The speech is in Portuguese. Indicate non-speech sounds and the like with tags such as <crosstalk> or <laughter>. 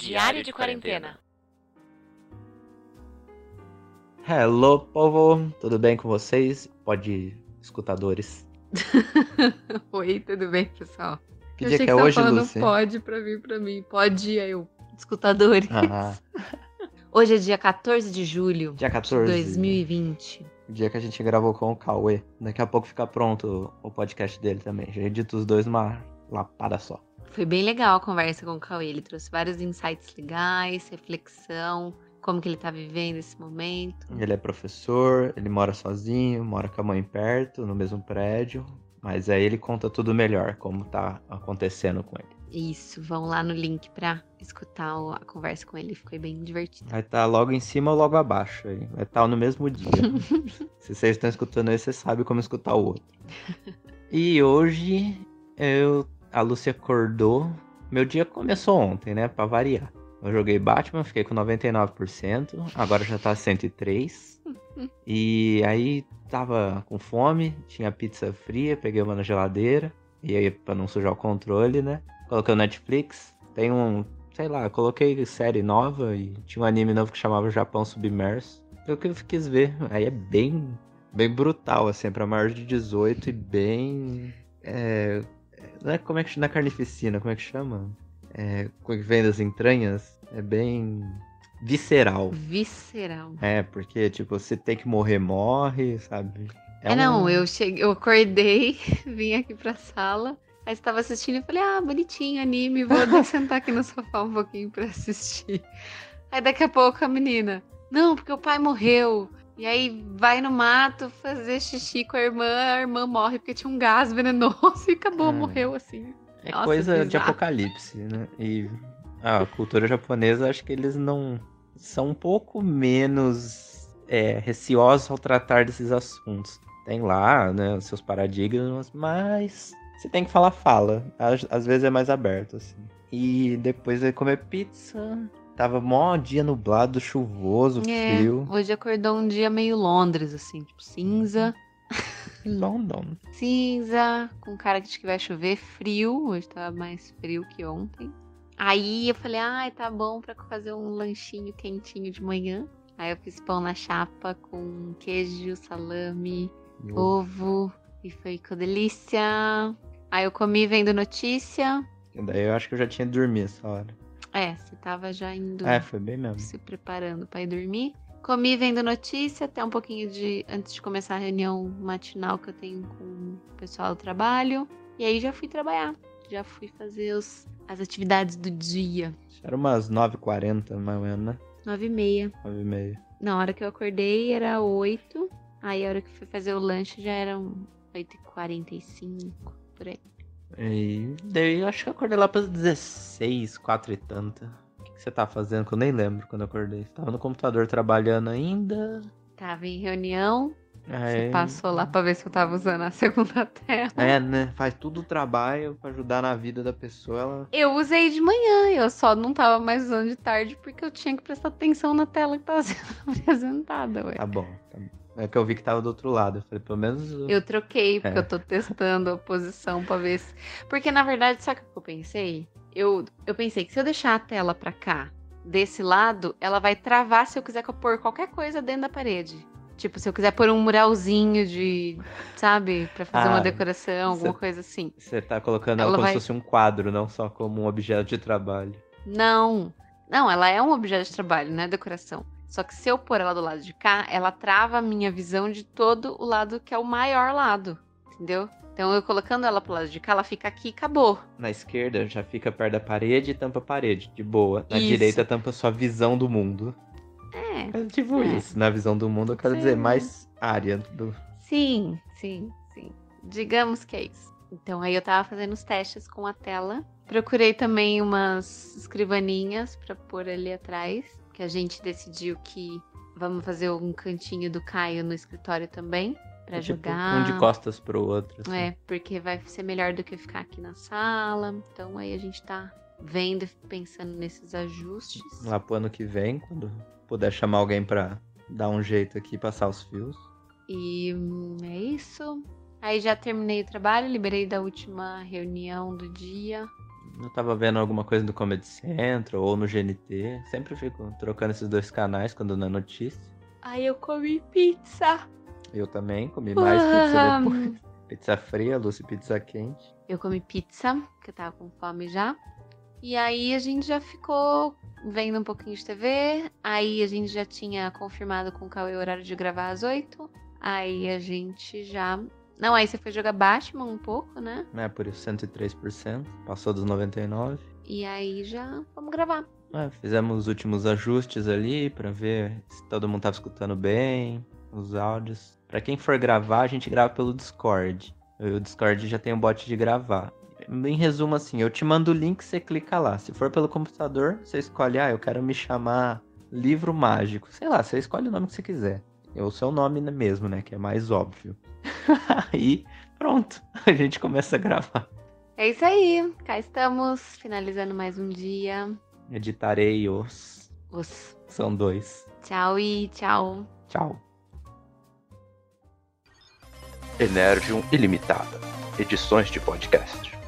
Diário de quarentena. Hello, povo! Tudo bem com vocês? Pode, escutadores. <laughs> Oi, tudo bem, pessoal? Que eu dia achei que é você hoje, falando Lucy? pode pra vir pra mim. Pode, aí eu. Escutadores. Ah, <laughs> Hoje é dia 14 de julho dia de 14. 2020. Dia que a gente gravou com o Cauê. Daqui a pouco fica pronto o podcast dele também. Já edito os dois numa lapada só. Foi bem legal a conversa com o Cauê. Ele trouxe vários insights legais, reflexão, como que ele tá vivendo esse momento. Ele é professor, ele mora sozinho, mora com a mãe perto, no mesmo prédio. Mas aí ele conta tudo melhor, como tá acontecendo com ele. Isso, vão lá no link pra escutar a conversa com ele. Foi bem divertido. Vai estar logo em cima ou logo abaixo aí. Vai estar no mesmo dia. <laughs> Se vocês estão escutando esse, você sabe como escutar o outro. E hoje eu. A Lúcia acordou. Meu dia começou ontem, né? Pra variar. Eu joguei Batman, fiquei com 99%. Agora já tá 103. E aí tava com fome, tinha pizza fria, peguei uma na geladeira. E aí, pra não sujar o controle, né? Coloquei o Netflix. Tem um, sei lá, coloquei série nova e tinha um anime novo que chamava Japão Submerso. Eu que eu quis ver. Aí é bem, bem brutal, assim, pra maior de 18 e bem. É, não é como é que na carnificina, como é que chama? É, como é que vem das entranhas? É bem visceral. Visceral. É, porque, tipo, se tem que morrer, morre, sabe? É, um- não, eu cheguei, eu acordei, <laughs> vim aqui pra sala, aí estava assistindo e falei, ah, bonitinho, anime, vou <laughs> sentar aqui no sofá um pouquinho pra assistir. Aí daqui a pouco a menina, não, porque o pai morreu. E aí vai no mato fazer xixi com a irmã, a irmã morre porque tinha um gás venenoso e acabou, Ah. morreu assim. É Nossa, coisa de bizarro. apocalipse, né? E a cultura japonesa, acho que eles não. são um pouco menos é, receosos ao tratar desses assuntos. Tem lá, né, os seus paradigmas, mas você tem que falar, fala. Às, às vezes é mais aberto, assim. E depois de comer pizza, tava mó dia nublado, chuvoso, É, frio. hoje acordou um dia meio Londres, assim, tipo cinza. <laughs> London. cinza, com cara de que vai chover, frio. Hoje tá mais frio que ontem. Aí eu falei, ai, tá bom pra fazer um lanchinho quentinho de manhã. Aí eu fiz pão na chapa com queijo, salame, ovo. E foi com delícia. Aí eu comi vendo notícia. E Daí eu acho que eu já tinha dormido essa hora. É, você tava já indo É, foi bem mesmo. se preparando pra ir dormir. Comi vendo notícia, até um pouquinho de. antes de começar a reunião matinal que eu tenho com o pessoal do trabalho. E aí já fui trabalhar. Já fui fazer os, as atividades do dia. Era umas 9h40, mais ou menos, né? Nove e meia. 9h30. Na hora que eu acordei era oito. Aí a hora que fui fazer o lanche já eram 8h45, por aí. E daí eu acho que eu acordei lá para 16, 4 e tanta. O que, que você tá fazendo? Que eu nem lembro quando eu acordei. Tava no computador trabalhando ainda. Tava em reunião. Aí... Você passou lá pra ver se eu tava usando a <laughs> segunda tela. É, né? Faz tudo o trabalho pra ajudar na vida da pessoa. Ela... Eu usei de manhã, eu só não tava mais usando de tarde porque eu tinha que prestar atenção na tela que tava <laughs> sendo apresentada, ué. Tá bom, tá bom. É que eu vi que tava do outro lado. Eu falei, pelo menos. Eu troquei, porque É. eu tô testando a posição pra ver se. Porque na verdade, sabe o que eu pensei? Eu, eu pensei que se eu deixar a tela pra cá, desse lado, ela vai travar se eu quiser pôr qualquer coisa dentro da parede. Tipo, se eu quiser pôr um muralzinho de, sabe, pra fazer Ah, uma decoração, alguma cê- coisa assim. Você tá colocando ela, Ela como vai- se fosse um quadro, não só como um objeto de trabalho. Não. Não, ela é um objeto de trabalho, não é decoração. Só que se eu pôr ela do lado de cá, ela trava a minha visão de todo o lado que é o maior lado. Entendeu? Então eu colocando ela pro lado de cá, ela fica aqui e acabou. Na esquerda já fica perto da parede e tampa a parede, de boa. Na Isso. direita tampa sua visão do mundo. É. É tipo É. isso. Na visão do mundo eu quero Sim. dizer mais área do. Sim, sim, sim. Digamos que é isso. Então aí eu tava fazendo os testes com a tela. Procurei também umas escrivaninhas pra pôr ali atrás, que a gente decidiu que vamos fazer um cantinho do Caio no escritório também pra tipo, jogar. Um de costas pro outro. assim. É, porque vai ser melhor do que ficar aqui na sala. Então aí a gente tá vendo e pensando nesses ajustes. Lá pro ano que vem, quando puder chamar alguém pra dar um jeito aqui e passar os fios. E hum, é isso. Aí já terminei o trabalho, liberei da última reunião do dia. Eu tava vendo alguma coisa no Comedy Central ou no GNT. Sempre fico trocando esses dois canais quando não é notícia. Aí eu comi pizza. Eu também comi mais pizza depois. <laughs> Pizza fria, Lucy, pizza quente. Eu comi pizza, que eu tava com fome já. E aí a gente já ficou vendo um pouquinho de TV. Aí a gente já tinha confirmado com o Cauê o horário de gravar às 8. Aí a gente já. Não, aí você foi jogar Batman um pouco, né? É, por isso 103%. Passou dos 99%. E aí já vamos gravar. É, fizemos os últimos ajustes ali pra ver se todo mundo tava escutando bem, os áudios. Pra quem for gravar, a gente grava pelo Discord. O Discord já tem um bot de gravar. Em resumo, assim, eu te mando o link, você clica lá. Se for pelo computador, você escolhe, ah, eu quero me chamar Livro Mágico. Sei lá, você escolhe o nome que você quiser. É o seu nome mesmo, né? Que é mais óbvio. Aí, <laughs> pronto. <laughs> A gente começa a gravar. É isso aí. Cá estamos, finalizando mais um dia. Editarei os. Os. São dois. Tchau e tchau. Tchau. Energium Ilimitada. Edições de podcast.